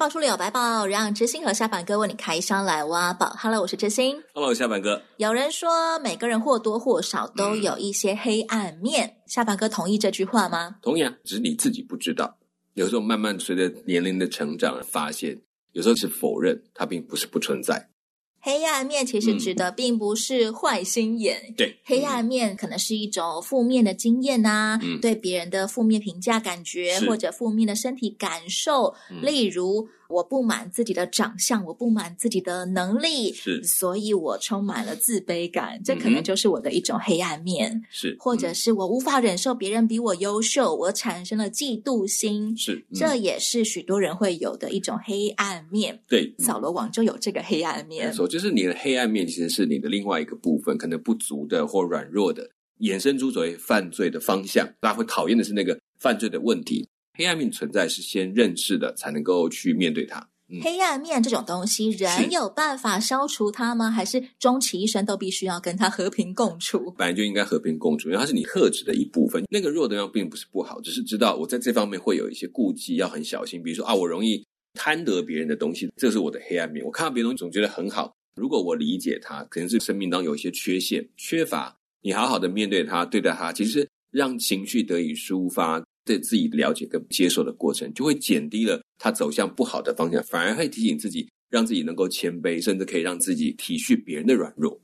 百宝书里有白宝，让知心和下板哥为你开箱来挖宝。Hello，我是知心。Hello，下板哥。有人说，每个人或多或少都有一些黑暗面。嗯、下板哥同意这句话吗？同意啊，只是你自己不知道。有时候慢慢随着年龄的成长，发现有时候是否认它，并不是不存在。黑暗面其实指的并不是坏心眼，嗯、对，黑暗面可能是一种负面的经验啊，嗯、对别人的负面评价感觉，或者负面的身体感受，嗯、例如。我不满自己的长相，我不满自己的能力，是，所以我充满了自卑感。这可能就是我的一种黑暗面，是，或者是我无法忍受别人比我优秀，我产生了嫉妒心，是，这也是许多人会有的一种黑暗面。对，扫罗网就有这个黑暗面。没错，就是你的黑暗面其实是你的另外一个部分，可能不足的或软弱的，衍生出所谓犯罪的方向。大家会讨厌的是那个犯罪的问题。黑暗面存在是先认识的，才能够去面对它。嗯、黑暗面这种东西，人有办法消除它吗？是还是终其一生都必须要跟它和平共处？本来就应该和平共处，因为它是你特质的一部分。那个弱的地方并不是不好，只是知道我在这方面会有一些顾忌，要很小心。比如说啊，我容易贪得别人的东西，这是我的黑暗面。我看到别人东西总觉得很好，如果我理解他，可能是生命当中有一些缺陷、缺乏，你好好的面对他，对待他，其实让情绪得以抒发。对自己了解跟接受的过程，就会减低了他走向不好的方向，反而会提醒自己，让自己能够谦卑，甚至可以让自己体恤别人的软弱。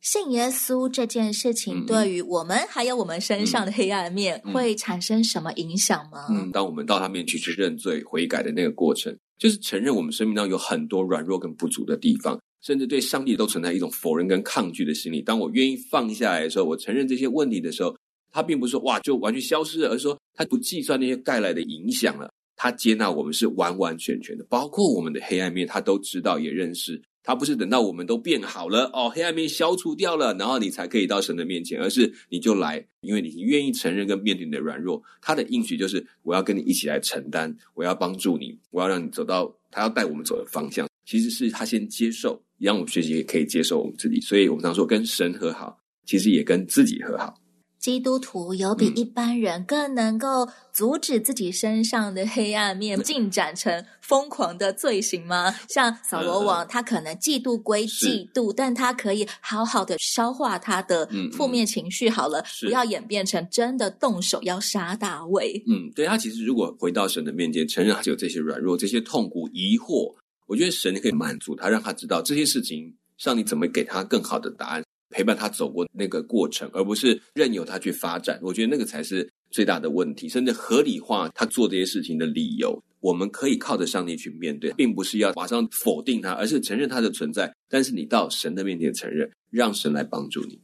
信耶稣这件事情，对于我们还有我们身上的黑暗面，嗯、会产生什么影响吗？嗯，当我们到他面前去认罪悔改的那个过程，就是承认我们生命当中有很多软弱跟不足的地方，甚至对上帝都存在一种否认跟抗拒的心理。当我愿意放下来的时候，我承认这些问题的时候。他并不是说哇就完全消失了，而是说他不计算那些带来的影响了。他接纳我们是完完全全的，包括我们的黑暗面，他都知道也认识。他不是等到我们都变好了哦，黑暗面消除掉了，然后你才可以到神的面前，而是你就来，因为你愿意承认跟面对你的软弱。他的应许就是我要跟你一起来承担，我要帮助你，我要让你走到他要带我们走的方向。其实是他先接受，让我们学习也可以接受我们自己。所以我们常说跟神和好，其实也跟自己和好。基督徒有比一般人更能够阻止自己身上的黑暗面进展成疯狂的罪行吗？像扫罗王，他可能嫉妒归嫉妒，但他可以好好的消化他的负面情绪。好了，不要演变成真的动手要杀大卫。嗯，对，他其实如果回到神的面前，承认他有这些软弱、这些痛苦、疑惑，我觉得神可以满足他，让他知道这些事情，上帝怎么给他更好的答案。陪伴他走过那个过程，而不是任由他去发展。我觉得那个才是最大的问题，甚至合理化他做这些事情的理由。我们可以靠着上帝去面对，并不是要马上否定他，而是承认他的存在。但是你到神的面前承认，让神来帮助你。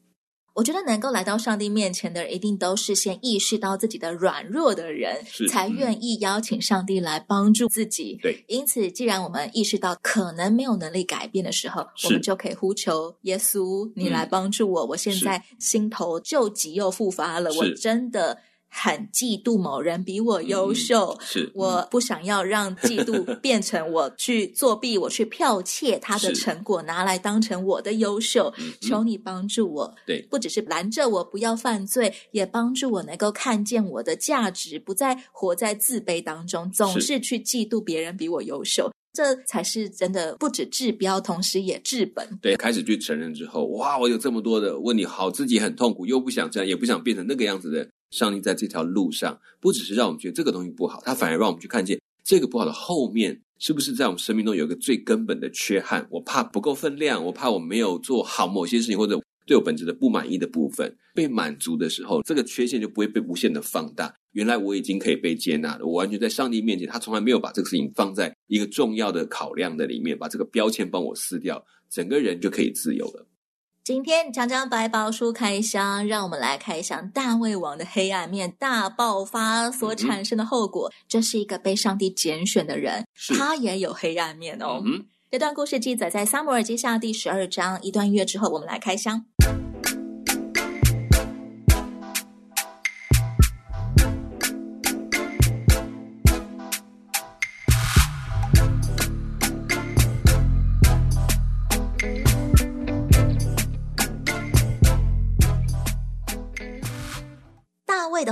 我觉得能够来到上帝面前的人，一定都是先意识到自己的软弱的人，才愿意邀请上帝来帮助自己。对，因此，既然我们意识到可能没有能力改变的时候，我们就可以呼求耶稣，你来帮助我。嗯、我现在心头旧疾又复发了，我真的。很嫉妒某人比我优秀，嗯、是我不想要让嫉妒变成我去作弊，我去剽窃他的成果，拿来当成我的优秀。嗯、求你帮助我，对，不只是拦着我不要犯罪，也帮助我能够看见我的价值，不再活在自卑当中，总是去嫉妒别人比我优秀。这才是真的，不止治标，同时也治本。对，开始去承认之后，哇，我有这么多的问题，好，自己很痛苦，又不想这样，也不想变成那个样子的。上帝在这条路上，不只是让我们觉得这个东西不好，他反而让我们去看见这个不好的后面，是不是在我们生命中有一个最根本的缺憾？我怕不够分量，我怕我没有做好某些事情，或者对我本质的不满意的部分被满足的时候，这个缺陷就不会被无限的放大。原来我已经可以被接纳了，我完全在上帝面前，他从来没有把这个事情放在一个重要的考量的里面，把这个标签帮我撕掉，整个人就可以自由了。今天江江百宝书开箱，让我们来开箱大胃王的黑暗面大爆发所产生的后果。这、嗯、是一个被上帝拣选的人，他也有黑暗面哦。嗯、这段故事记载在撒母耳记下第十二章。一段音乐之后，我们来开箱。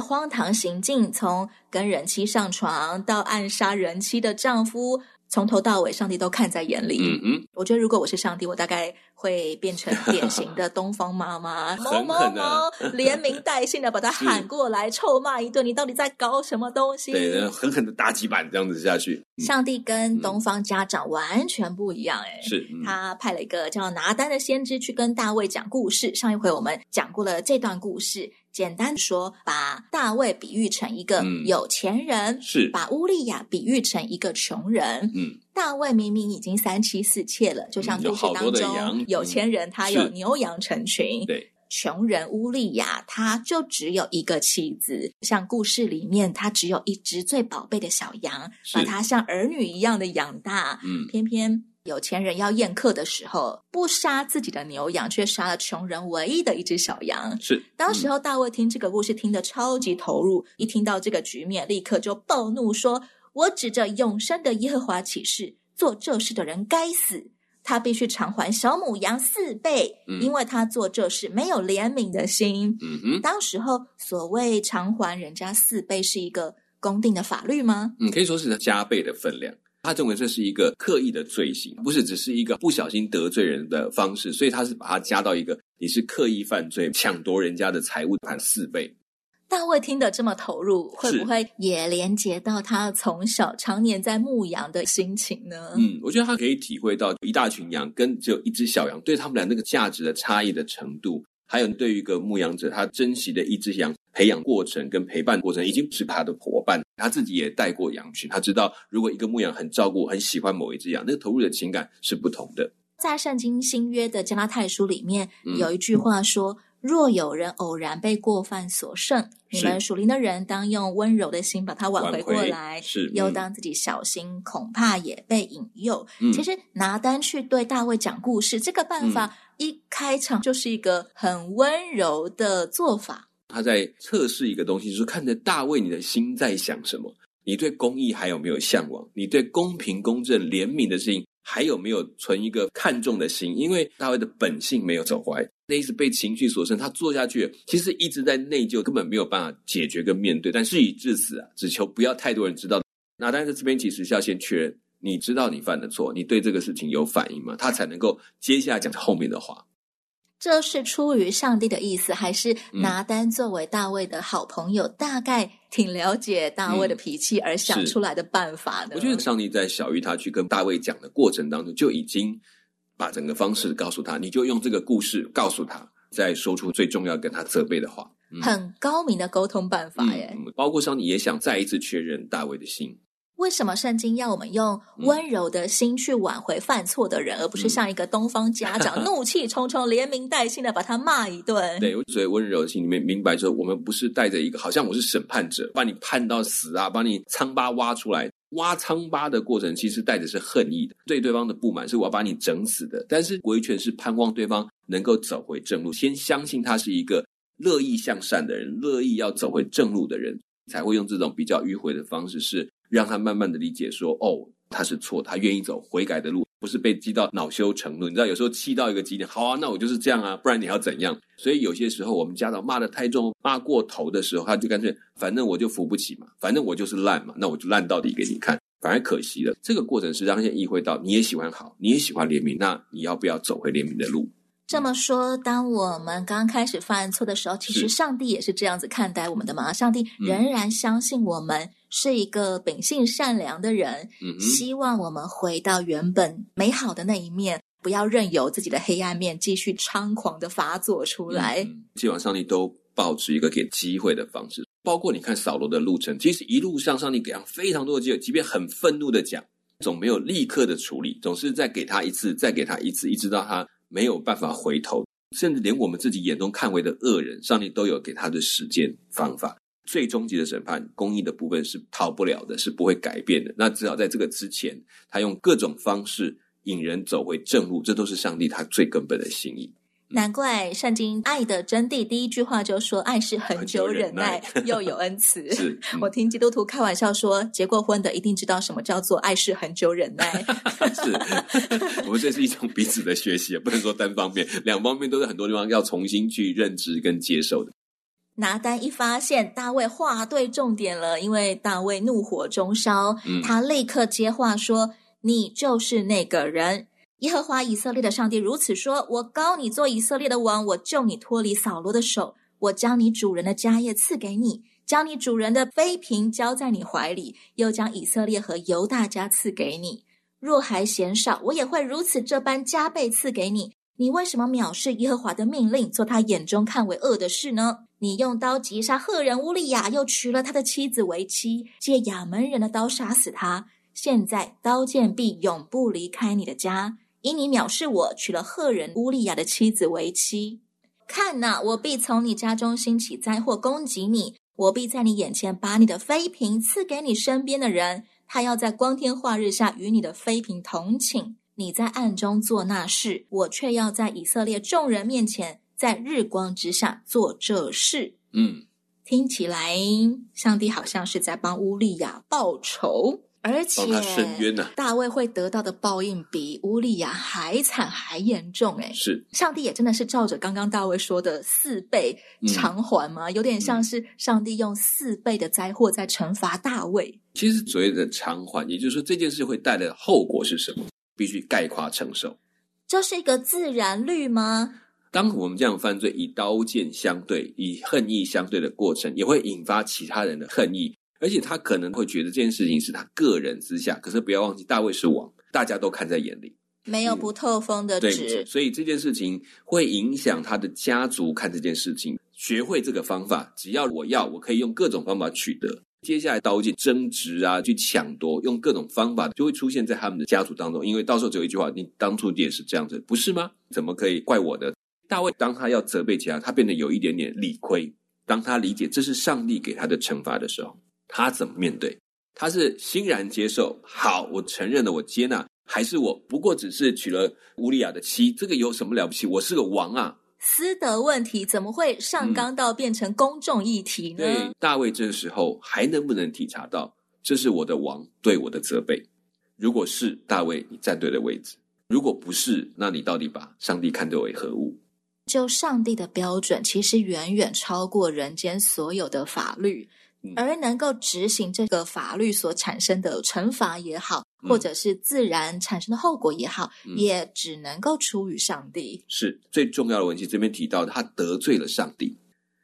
荒唐行径，从跟人妻上床到暗杀人妻的丈夫。从头到尾，上帝都看在眼里。嗯嗯，我觉得如果我是上帝，我大概会变成 典型的东方妈妈，某某某，连名 带姓的把他喊过来，臭骂一顿。你到底在搞什么东西？对，狠狠的打几板，这样子下去。嗯、上帝跟东方家长完全不一样，哎，是、嗯、他派了一个叫拿单的先知去跟大卫讲故事。上一回我们讲过了这段故事。简单说，把大卫比喻成一个有钱人，嗯、是把乌利亚比喻成一个穷人。嗯，大卫明明已经三妻四妾了，就像故事当中，有钱人他有牛羊成群，对，穷人乌利亚他就只有一个妻子，像故事里面他只有一只最宝贝的小羊，把他像儿女一样的养大。嗯，偏偏。有钱人要宴客的时候，不杀自己的牛羊，却杀了穷人唯一的一只小羊。是，当时候大卫听这个故事听得超级投入，一听到这个局面，立刻就暴怒说：“我指着永生的耶和华起誓，做这事的人该死，他必须偿还小母羊四倍，嗯、因为他做这事没有怜悯的心。”嗯哼，当时候所谓偿还人家四倍是一个公定的法律吗？嗯，可以说是加倍的分量。他认为这是一个刻意的罪行，不是只是一个不小心得罪人的方式，所以他是把它加到一个你是刻意犯罪，抢夺人家的财物，判四倍。大卫听得这么投入，会不会也连接到他从小常年在牧羊的心情呢？嗯，我觉得他可以体会到一大群羊跟只有一只小羊对他们俩那个价值的差异的程度。还有对于一个牧羊者，他珍惜的一只羊培养过程跟陪伴过程，已经不是他的伙伴。他自己也带过羊群，他知道如果一个牧羊很照顾、很喜欢某一只羊，那个投入的情感是不同的。在圣经新约的加拉太书里面，有一句话说：“嗯、若有人偶然被过犯所胜，你们属灵的人当用温柔的心把他挽回过来。是，嗯、又当自己小心，恐怕也被引诱。嗯”其实拿单去对大卫讲故事，这个办法。嗯一开场就是一个很温柔的做法。他在测试一个东西，就是看着大卫你的心在想什么，你对公义还有没有向往？你对公平、公正、怜悯的事情还有没有存一个看重的心？因为大卫的本性没有走坏，那一直被情绪所胜，他做下去其实一直在内疚，根本没有办法解决跟面对。但事已至此啊，只求不要太多人知道。那但是这边其实是要先确认。你知道你犯的错，你对这个事情有反应吗？他才能够接下来讲后面的话。这是出于上帝的意思，还是拿单作为大卫的好朋友，嗯、大概挺了解大卫的脾气而想出来的办法呢？我觉得上帝在小玉他去跟大卫讲的过程当中，就已经把整个方式告诉他，你就用这个故事告诉他，再说出最重要跟他责备的话。嗯、很高明的沟通办法耶！嗯、包括上帝也想再一次确认大卫的心。为什么圣经要我们用温柔的心去挽回犯错的人，嗯、而不是像一个东方家长 怒气冲冲、连名带姓的把他骂一顿？对，所以温柔的心里面明白说，我们不是带着一个好像我是审判者，把你判到死啊，把你疮疤挖出来。挖疮疤的过程其实带着是恨意的，对对方的不满是我要把你整死的。但是维权是盼望对方能够走回正路，先相信他是一个乐意向善的人，乐意要走回正路的人，才会用这种比较迂回的方式是。让他慢慢的理解说，哦，他是错，他愿意走悔改的路，不是被激到恼羞成怒。你知道，有时候气到一个极点，好啊，那我就是这样啊，不然你要怎样？所以有些时候，我们家长骂的太重、骂过头的时候，他就干脆，反正我就扶不起嘛，反正我就是烂嘛，那我就烂到底给你看。反而可惜了，这个过程是让人意会到，你也喜欢好，你也喜欢怜悯，那你要不要走回怜悯的路？这么说，当我们刚开始犯错的时候，其实上帝也是这样子看待我们的嘛？上帝仍然相信我们是一个秉性善良的人，嗯，希望我们回到原本美好的那一面，不要任由自己的黑暗面继续猖狂的发作出来。嗯，希望上帝都保持一个给机会的方式，包括你看扫罗的路程，其实一路上上帝给他非常多的机会，即便很愤怒的讲，总没有立刻的处理，总是再给他一次，再给他一次，一直到他。没有办法回头，甚至连我们自己眼中看为的恶人，上帝都有给他的时间方法。最终极的审判，公义的部分是逃不了的，是不会改变的。那至少在这个之前，他用各种方式引人走回正路，这都是上帝他最根本的心意。难怪圣经爱的真谛第一句话就说：“爱是恒久忍耐，忍耐又有恩慈。是”我听基督徒开玩笑说，结过婚的一定知道什么叫做爱是恒久忍耐。是，我们这是一种彼此的学习，不能说单方面，两方面都是很多地方要重新去认知跟接受的。拿单一发现，大卫话对重点了，因为大卫怒火中烧，嗯、他立刻接话说：“你就是那个人。耶和华以色列的上帝如此说：我膏你做以色列的王，我救你脱离扫罗的手，我将你主人的家业赐给你，将你主人的妃嫔交在你怀里，又将以色列和犹大家赐给你。若还嫌少，我也会如此这般加倍赐给你。你为什么藐视耶和华的命令，做他眼中看为恶的事呢？”你用刀击杀赫人乌利亚，又娶了他的妻子为妻，借亚门人的刀杀死他。现在刀剑必永不离开你的家，因你藐视我，娶了赫人乌利亚的妻子为妻。看哪，我必从你家中兴起灾祸攻击你，我必在你眼前把你的妃嫔赐给你身边的人，他要在光天化日下与你的妃嫔同寝。你在暗中做那事，我却要在以色列众人面前。在日光之下做这事，嗯，听起来上帝好像是在帮乌利亚报仇，而且他伸冤呢。大卫会得到的报应比乌利亚还惨还严重，哎是上帝也真的是照着刚刚大卫说的四倍偿还吗？嗯、有点像是上帝用四倍的灾祸在惩罚大卫。其实所谓的偿还，也就是说这件事会带来的后果是什么，必须概括承受。这是一个自然律吗？当我们这样犯罪，以刀剑相对，以恨意相对的过程，也会引发其他人的恨意，而且他可能会觉得这件事情是他个人之下。可是不要忘记，大卫是王，大家都看在眼里，没有不透风的纸。对，所以这件事情会影响他的家族看这件事情。学会这个方法，只要我要，我可以用各种方法取得。接下来刀剑争执啊，去抢夺，用各种方法就会出现在他们的家族当中。因为到时候只有一句话：你当初也是这样子，不是吗？怎么可以怪我呢？大卫当他要责备其他，他变得有一点点理亏。当他理解这是上帝给他的惩罚的时候，他怎么面对？他是欣然接受，好，我承认了，我接纳，还是我不过只是娶了乌利亚的妻，这个有什么了不起？我是个王啊！私德问题怎么会上纲到变成公众议题呢？嗯、对，大卫这时候还能不能体察到，这是我的王对我的责备？如果是大卫，你站对了位置；如果不是，那你到底把上帝看作为何物？就上帝的标准，其实远远超过人间所有的法律，嗯、而能够执行这个法律所产生的惩罚也好，嗯、或者是自然产生的后果也好，嗯、也只能够出于上帝。是最重要的问题。这边提到他得罪了上帝，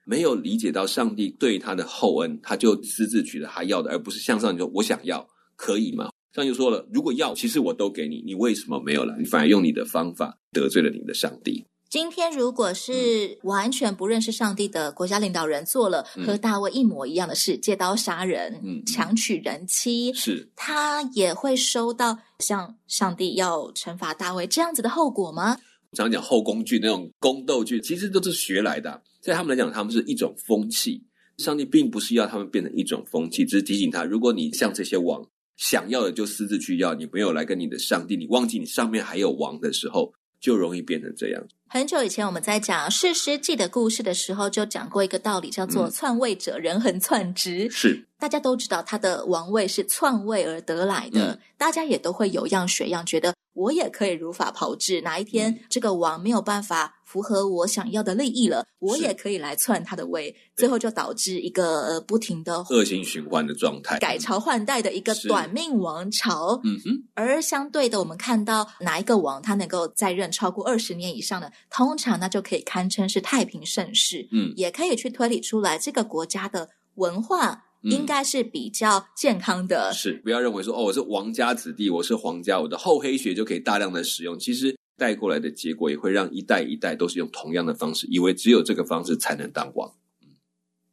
没有理解到上帝对他的厚恩，他就私自取了他要的，而不是向上帝说：“我想要，可以吗？”上帝就说了：“如果要，其实我都给你，你为什么没有了？你反而用你的方法得罪了你的上帝。”今天，如果是完全不认识上帝的国家领导人做了和大卫一模一样的事，借刀杀人，嗯，强娶人妻，是他也会收到像上帝要惩罚大卫这样子的后果吗？常讲后宫剧那种宫斗剧，其实都是学来的，在他们来讲，他们是一种风气。上帝并不是要他们变成一种风气，只是提醒他：如果你像这些王想要的就私自去要，你没有来跟你的上帝，你忘记你上面还有王的时候。就容易变成这样。很久以前，我们在讲《世师记》的故事的时候，就讲过一个道理，叫做“篡位者人恒篡职”。是，大家都知道他的王位是篡位而得来的，嗯、大家也都会有样学样，觉得。我也可以如法炮制，哪一天这个王没有办法符合我想要的利益了，我也可以来篡他的位，最后就导致一个呃不停的恶性循环的状态，改朝换代的一个短命王朝。嗯哼，而相对的，我们看到哪一个王他能够在任超过二十年以上的，通常那就可以堪称是太平盛世。嗯，也可以去推理出来这个国家的文化。应该是比较健康的，是不要认为说哦，我是王家子弟，我是皇家，我的厚黑学就可以大量的使用。其实带过来的结果也会让一代一代都是用同样的方式，以为只有这个方式才能当王。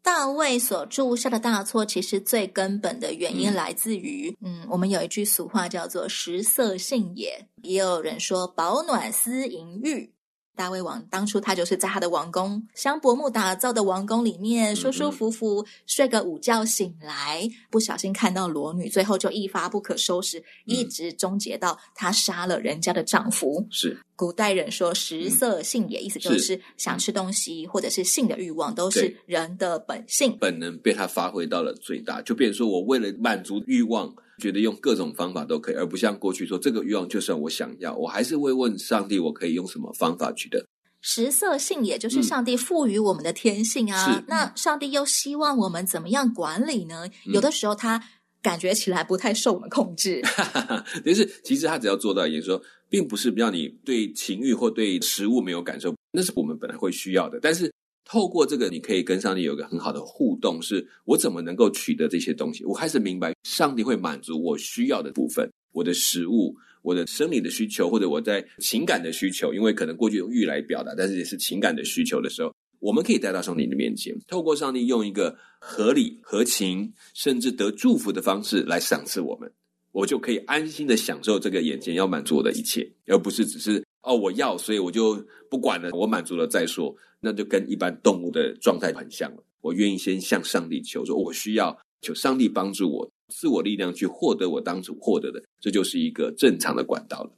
大卫所铸下的大错，其实最根本的原因来自于，嗯，嗯，我们有一句俗话叫做“食色性也”，也有人说“饱暖思淫欲”。大卫王当初他就是在他的王宫香柏木打造的王宫里面舒舒服服睡个午觉醒来，不小心看到裸女，最后就一发不可收拾，一直终结到他杀了人家的丈夫。是。古代人说食色性也，意思就是想吃东西或者是性的欲望都是人的本性，本能被他发挥到了最大，就变成说我为了满足欲望。觉得用各种方法都可以，而不像过去说这个欲望就算我想要，我还是会问上帝，我可以用什么方法取得？食色性也就是上帝赋予我们的天性啊。是那上帝又希望我们怎么样管理呢？嗯有的时候他感觉起来不太受我们控制。但是其实他只要做到，也就是说，并不是让你对情欲或对食物没有感受，那是我们本来会需要的。但是透过这个，你可以跟上帝有一个很好的互动，是我怎么能够取得这些东西？我开始明白，上帝会满足我需要的部分，我的食物。我的生理的需求，或者我在情感的需求，因为可能过去用欲来表达，但是也是情感的需求的时候，我们可以带到上帝的面前，透过上帝用一个合理、合情，甚至得祝福的方式来赏赐我们，我就可以安心的享受这个眼前要满足我的一切，而不是只是哦我要，所以我就不管了，我满足了再说，那就跟一般动物的状态很像了。我愿意先向上帝求，说我需要求上帝帮助我。自我力量去获得我当初获得的，这就是一个正常的管道了。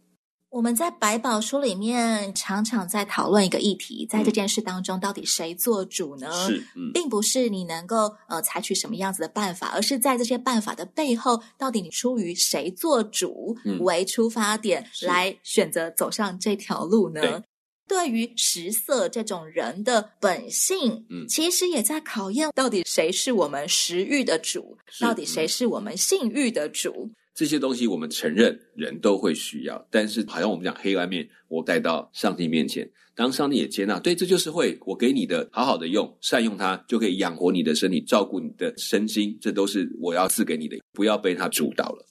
我们在百宝书里面常常在讨论一个议题，在这件事当中，到底谁做主呢？是，嗯，并不是你能够呃采取什么样子的办法，而是在这些办法的背后，到底你出于谁做主为出发点来选择走上这条路呢？对于食色这种人的本性，嗯，其实也在考验到底谁是我们食欲的主，到底谁是我们性欲的主。这些东西我们承认人都会需要，但是好像我们讲黑暗面，我带到上帝面前，当上帝也接纳，对，这就是会我给你的，好好的用，善用它，就可以养活你的身体，照顾你的身心，这都是我要赐给你的，不要被它主导了。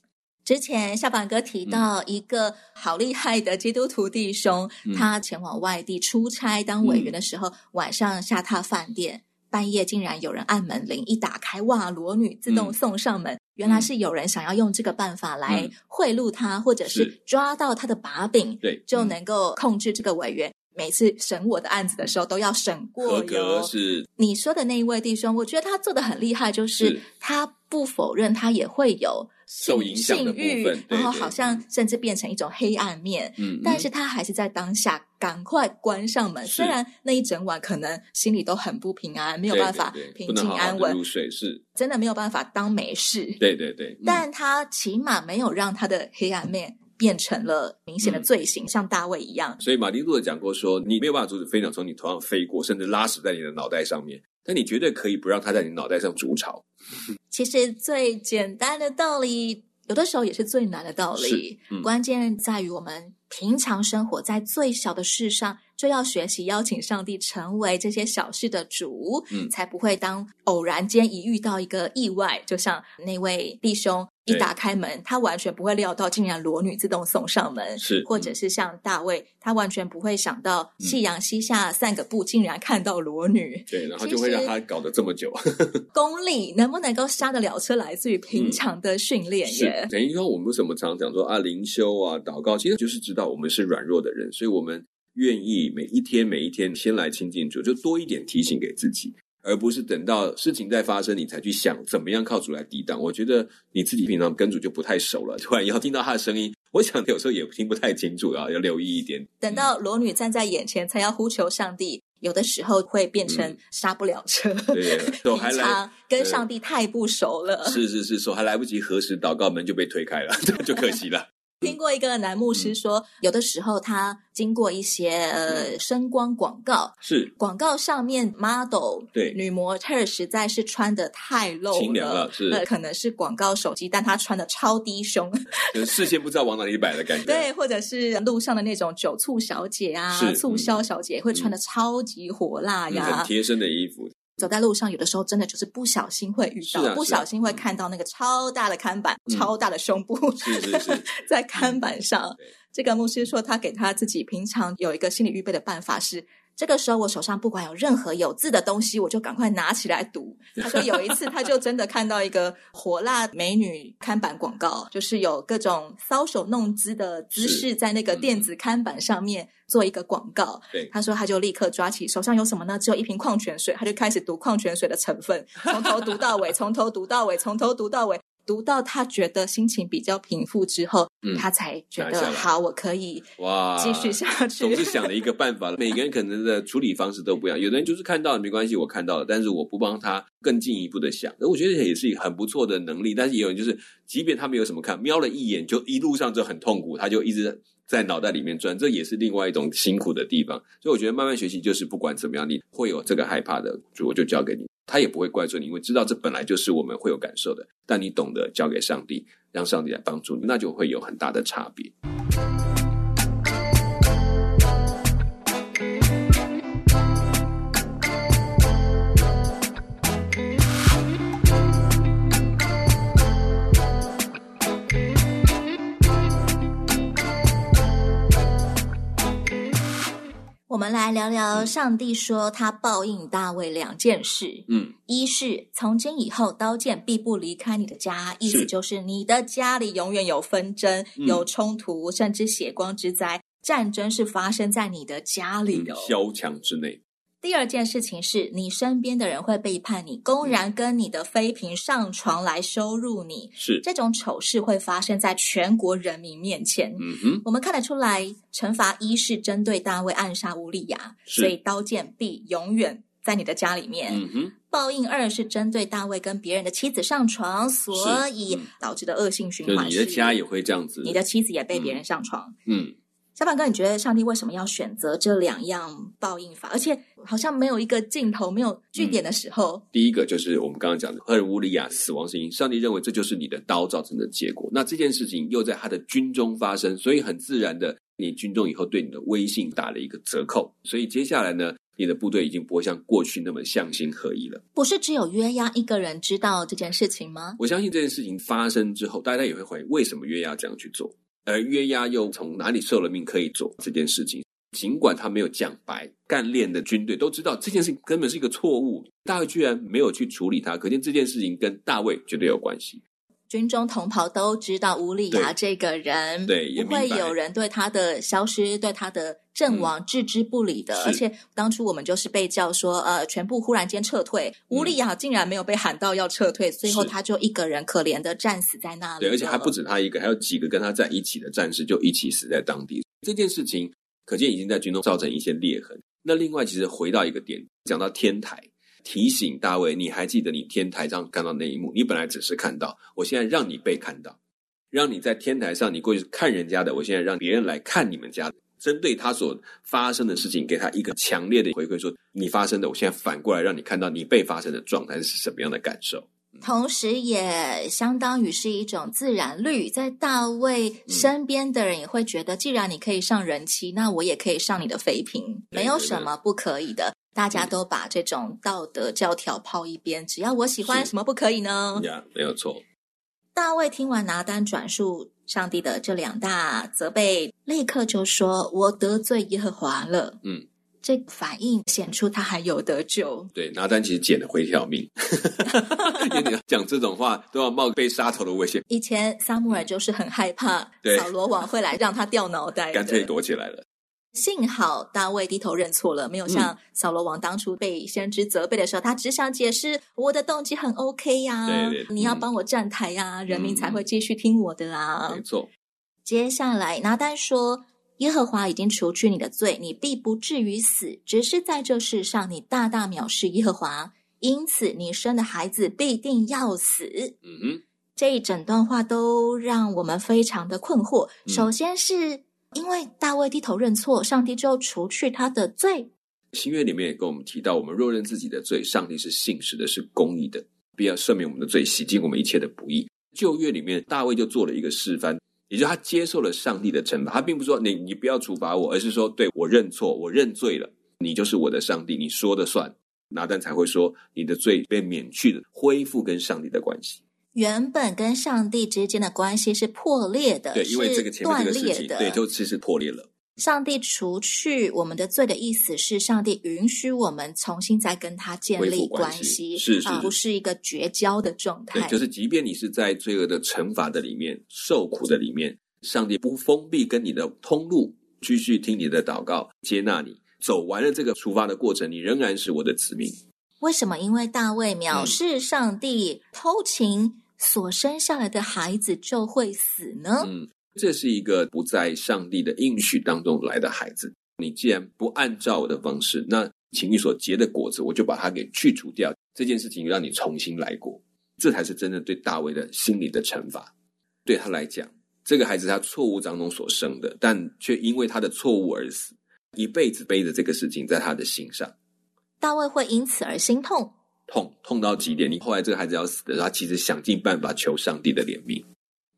之前小板哥提到一个好厉害的基督徒弟兄，嗯、他前往外地出差当委员的时候，嗯、晚上下榻饭店，半夜竟然有人按门铃，一打开，哇，裸女自动送上门。嗯、原来是有人想要用这个办法来贿赂他，嗯、或者是抓到他的把柄，对，就能够控制这个委员。每次审我的案子的时候，都要审过合格。是你说的那一位弟兄，我觉得他做的很厉害，就是他不否认他也会有。受影响的部分，然后好像甚至变成一种黑暗面。嗯，但是他还是在当下赶快关上门。虽然那一整晚可能心里都很不平安，没有办法平静安稳入睡，是真的没有办法当没事。对对对，但他起码没有让他的黑暗面变成了明显的罪行，像大卫一样。所以马丁路德讲过说，你没有办法阻止飞鸟从你头上飞过，甚至拉屎在你的脑袋上面。但你绝对可以不让它在你脑袋上筑巢。其实最简单的道理，有的时候也是最难的道理。嗯、关键在于我们平常生活在最小的事上，就要学习邀请上帝成为这些小事的主，嗯、才不会当偶然间一遇到一个意外，就像那位弟兄。一打开门，他完全不会料到，竟然裸女自动送上门。是，或者是像大卫，他完全不会想到，夕阳西下散个步，竟然看到裸女。对，然后就会让他搞得这么久。功力能不能够刹得了车，来自于平常的训练耶。等于说，我们为什么常常讲说啊，灵修啊，祷告，其实就是知道我们是软弱的人，所以我们愿意每一天每一天先来亲近主，就多一点提醒给自己。而不是等到事情在发生，你才去想怎么样靠主来抵挡。我觉得你自己平常跟主就不太熟了，突然要听到他的声音，我想有时候也听不太清楚啊，要留意一点。等到裸女站在眼前，才要呼求上帝，有的时候会变成刹不了车。嗯、对，手还来跟上帝太不熟了。是是是，手还来不及核实祷告，门就被推开了，这就可惜了。听过一个男牧师说，嗯、有的时候他经过一些呃声光广告，是。广告上面 model 对。女模特实在是穿的太露了，清凉了，是、呃、可能是广告手机，但她穿的超低胸，就是视线不知道往哪里摆的感觉。对，或者是路上的那种酒醋小姐啊，是促销小姐、嗯、会穿的超级火辣呀，嗯、很贴身的衣服。走在路上，有的时候真的就是不小心会遇到，啊、不小心会看到那个超大的看板，嗯、超大的胸部，在看板上。嗯、这个牧师说，他给他自己平常有一个心理预备的办法是。这个时候，我手上不管有任何有字的东西，我就赶快拿起来读。他说有一次，他就真的看到一个火辣美女看板广告，就是有各种搔首弄姿的姿势在那个电子看板上面做一个广告。对，他说他就立刻抓起手上有什么呢？只有一瓶矿泉水，他就开始读矿泉水的成分，从头读到尾，从头读到尾，从头读到尾。读到他觉得心情比较平复之后，嗯、他才觉得好，我可以哇继续下去。总是想了一个办法，每个人可能的处理方式都不一样。有的人就是看到了没关系，我看到了，但是我不帮他更进一步的想。那我觉得也是很不错的能力。但是也有人就是，即便他没有什么看，瞄了一眼就一路上就很痛苦，他就一直在脑袋里面转，这也是另外一种辛苦的地方。所以我觉得慢慢学习就是不管怎么样，你会有这个害怕的，我就交给你，他也不会怪罪你，因为知道这本来就是我们会有感受的。但你懂得交给上帝，让上帝来帮助你，那就会有很大的差别。我们来聊聊上帝说他报应大卫两件事。嗯，一是从今以后刀剑必不离开你的家，意思就是你的家里永远有纷争、嗯、有冲突，甚至血光之灾，战争是发生在你的家里的萧墙之内。第二件事情是你身边的人会背叛你，公然跟你的妃嫔上床来羞辱你，是这种丑事会发生在全国人民面前。嗯哼，我们看得出来，惩罚一是针对大卫暗杀乌利亚，所以刀剑必永远在你的家里面。嗯哼，报应二是针对大卫跟别人的妻子上床，所以导致的恶性循环。你的家也会这样子，你的妻子也被别人上床。嗯。嗯小板哥，你觉得上帝为什么要选择这两样报应法？而且好像没有一个尽头、没有据点的时候。嗯、第一个就是我们刚刚讲的赫尔乌利亚死亡事情，上帝认为这就是你的刀造成的结果。那这件事情又在他的军中发生，所以很自然的，你军中以后对你的威信打了一个折扣。所以接下来呢，你的部队已经不会像过去那么相心合一了。不是只有约押一个人知道这件事情吗？我相信这件事情发生之后，大家也会怀疑为什么约押这样去做。而约押又从哪里受了命可以做这件事情？尽管他没有讲白，干练的军队都知道这件事根本是一个错误。大卫居然没有去处理他，可见这件事情跟大卫绝对有关系。军中同袍都知道乌利亚这个人，对，对不会有人对他的消失、对他的阵亡置之不理的。嗯、而且当初我们就是被叫说，呃，全部忽然间撤退，乌利亚竟然没有被喊到要撤退，最后他就一个人可怜的战死在那里。对，而且还不止他一个，还有几个跟他在一起的战士就一起死在当地。这件事情可见已经在军中造成一些裂痕。那另外，其实回到一个点，讲到天台。提醒大卫，你还记得你天台上看到那一幕？你本来只是看到，我现在让你被看到，让你在天台上，你过去看人家的，我现在让别人来看你们家，针对他所发生的事情，给他一个强烈的回馈，说你发生的，我现在反过来让你看到你被发生的状态是什么样的感受。同时，也相当于是一种自然律，在大卫身边的人也会觉得，既然你可以上人妻，那我也可以上你的妃嫔，没有什么不可以的。大家都把这种道德教条抛一边，只要我喜欢，什么不可以呢？呀，没有错。大卫听完拿单转述上帝的这两大责备，立刻就说：“我得罪耶和华了。”嗯，这反应显出他还有得救。对，拿单其实捡了回一条命，因为你讲这种话都要冒被杀头的危险。以前撒母耳就是很害怕扫罗王会来让他掉脑袋，干脆躲起来了。幸好大卫低头认错了，没有像扫罗王当初被先知责备的时候，嗯、他只想解释我的动机很 OK 呀、啊，对对，你要帮我站台呀、啊，嗯、人民才会继续听我的啊。没错。接下来拿单说：“耶和华已经除去你的罪，你必不至于死，只是在这世上你大大藐视耶和华，因此你生的孩子必定要死。”嗯哼，这一整段话都让我们非常的困惑。嗯、首先是。因为大卫低头认错，上帝就除去他的罪。新约里面也跟我们提到，我们若认自己的罪，上帝是信实的，是公义的，必要赦免我们的罪，洗净我们一切的不义。旧约里面，大卫就做了一个示范，也就他接受了上帝的惩罚。他并不说你你不要处罚我，而是说对我认错，我认罪了，你就是我的上帝，你说的算。拿单才会说你的罪被免去的，恢复跟上帝的关系。原本跟上帝之间的关系是破裂的，对，因为这个前面这个事情，对，就其实破裂了。上帝除去我们的罪的意思是，上帝允许我们重新再跟他建立关系，是而不是一个绝交的状态。对，就是即便你是在罪恶的惩罚的里面受苦的里面，上帝不封闭跟你的通路，继续听你的祷告，接纳你，走完了这个出发的过程，你仍然是我的子民。为什么？因为大卫藐视上帝，嗯、偷情。所生下来的孩子就会死呢？嗯，这是一个不在上帝的应许当中来的孩子。你既然不按照我的方式，那情欲所结的果子，我就把它给去除掉。这件事情让你重新来过，这才是真正对大卫的心理的惩罚。对他来讲，这个孩子他错误当中所生的，但却因为他的错误而死，一辈子背着这个事情在他的心上。大卫会因此而心痛，痛痛到极点。你后来这个孩子要死的时候，他其实想尽办法求上帝的怜悯。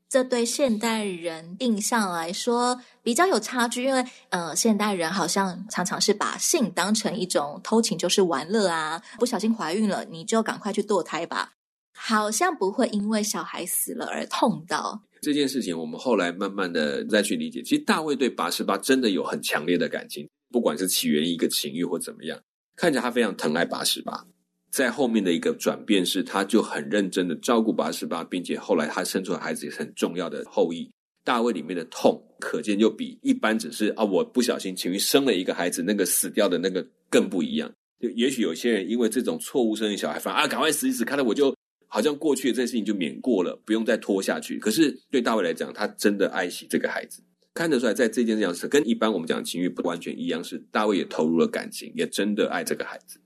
这对现代人印象来说比较有差距，因为呃，现代人好像常常是把性当成一种偷情，就是玩乐啊，不小心怀孕了，你就赶快去堕胎吧，好像不会因为小孩死了而痛到。这件事情，我们后来慢慢的再去理解，其实大卫对拔示巴真的有很强烈的感情，不管是起源于一个情欲或怎么样。看着他非常疼爱拔示巴，在后面的一个转变是，他就很认真的照顾拔示巴，并且后来他生出来孩子也是很重要的后裔。大卫里面的痛，可见就比一般只是啊，我不小心情欲生了一个孩子，那个死掉的那个更不一样。就也许有些人因为这种错误生的小孩，反而啊，赶快死一死，看到我就好像过去的这件事情就免过了，不用再拖下去。可是对大卫来讲，他真的爱惜这个孩子。看得出来，在这件事情上，跟一般我们讲情欲不完全一样，是大卫也投入了感情，也真的爱这个孩子，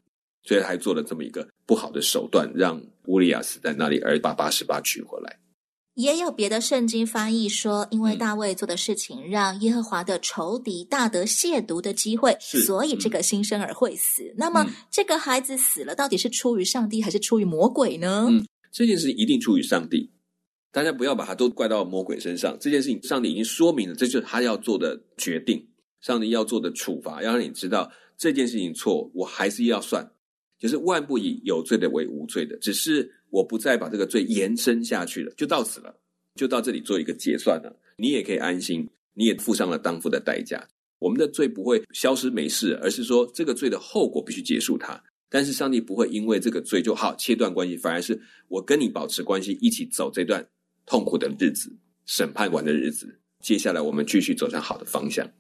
所以还做了这么一个不好的手段，让乌利亚死在那里，而把拔示巴娶回来。也有别的圣经翻译说，因为大卫做的事情，让耶和华的仇敌大得亵渎的机会，是所以这个新生儿会死。嗯、那么，这个孩子死了，到底是出于上帝，还是出于魔鬼呢？嗯，这件事一定出于上帝。大家不要把它都怪到魔鬼身上。这件事情，上帝已经说明了，这就是他要做的决定。上帝要做的处罚，要让你知道这件事情错，我还是要算，就是万不以有罪的为无罪的。只是我不再把这个罪延伸下去了，就到此了，就到这里做一个结算了。你也可以安心，你也付上了当付的代价。我们的罪不会消失没事，而是说这个罪的后果必须结束它。但是上帝不会因为这个罪就好切断关系，反而是我跟你保持关系，一起走这段。痛苦的日子，审判完的日子，接下来我们继续走向好的方向。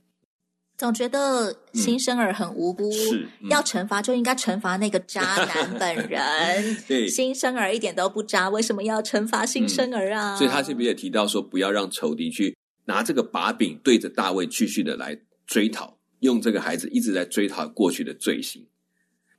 总觉得新生儿很无辜，是、嗯、要惩罚就应该惩罚那个渣男本人。对，新生儿一点都不渣，为什么要惩罚新生儿啊？嗯、所以他这边也提到说，不要让仇敌去拿这个把柄对着大卫继续的来追讨，用这个孩子一直在追讨过去的罪行。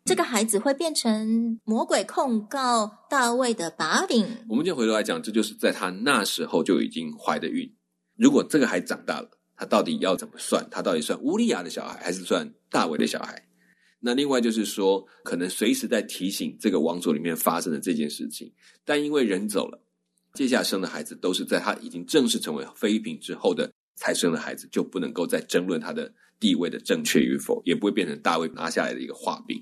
这个孩子会变成魔鬼控告大卫的把柄。我们就回头来讲，这就是在他那时候就已经怀的孕。如果这个孩子长大了，他到底要怎么算？他到底算乌利亚的小孩，还是算大卫的小孩？那另外就是说，可能随时在提醒这个王族里面发生的这件事情。但因为人走了，接下来生的孩子都是在他已经正式成为妃嫔之后的才生的孩子，就不能够再争论他的地位的正确与否，也不会变成大卫拿下来的一个画饼。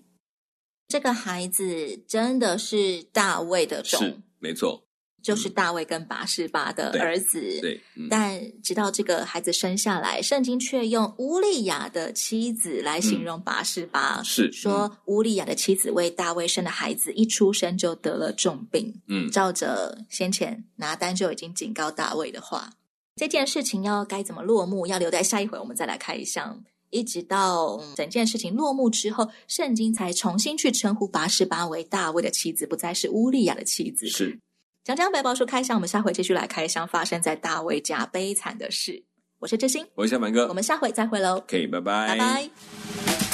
这个孩子真的是大卫的种，是没错，就是大卫跟拔士巴的儿子。对，对嗯、但直到这个孩子生下来，圣经却用乌利亚的妻子来形容拔士巴，嗯、是说乌利亚的妻子为大卫生的孩子一出生就得了重病。嗯，照着先前拿单就已经警告大卫的话，这件事情要该怎么落幕，要留在下一回我们再来开箱。一直到整件事情落幕之后，圣经才重新去称呼拔示巴为大卫的妻子，不再是乌利亚的妻子。是，讲讲百宝书开箱，我们下回继续来开箱发生在大卫家悲惨的事。我是志新，我是小满哥，我们下回再会喽。OK，拜拜，拜拜。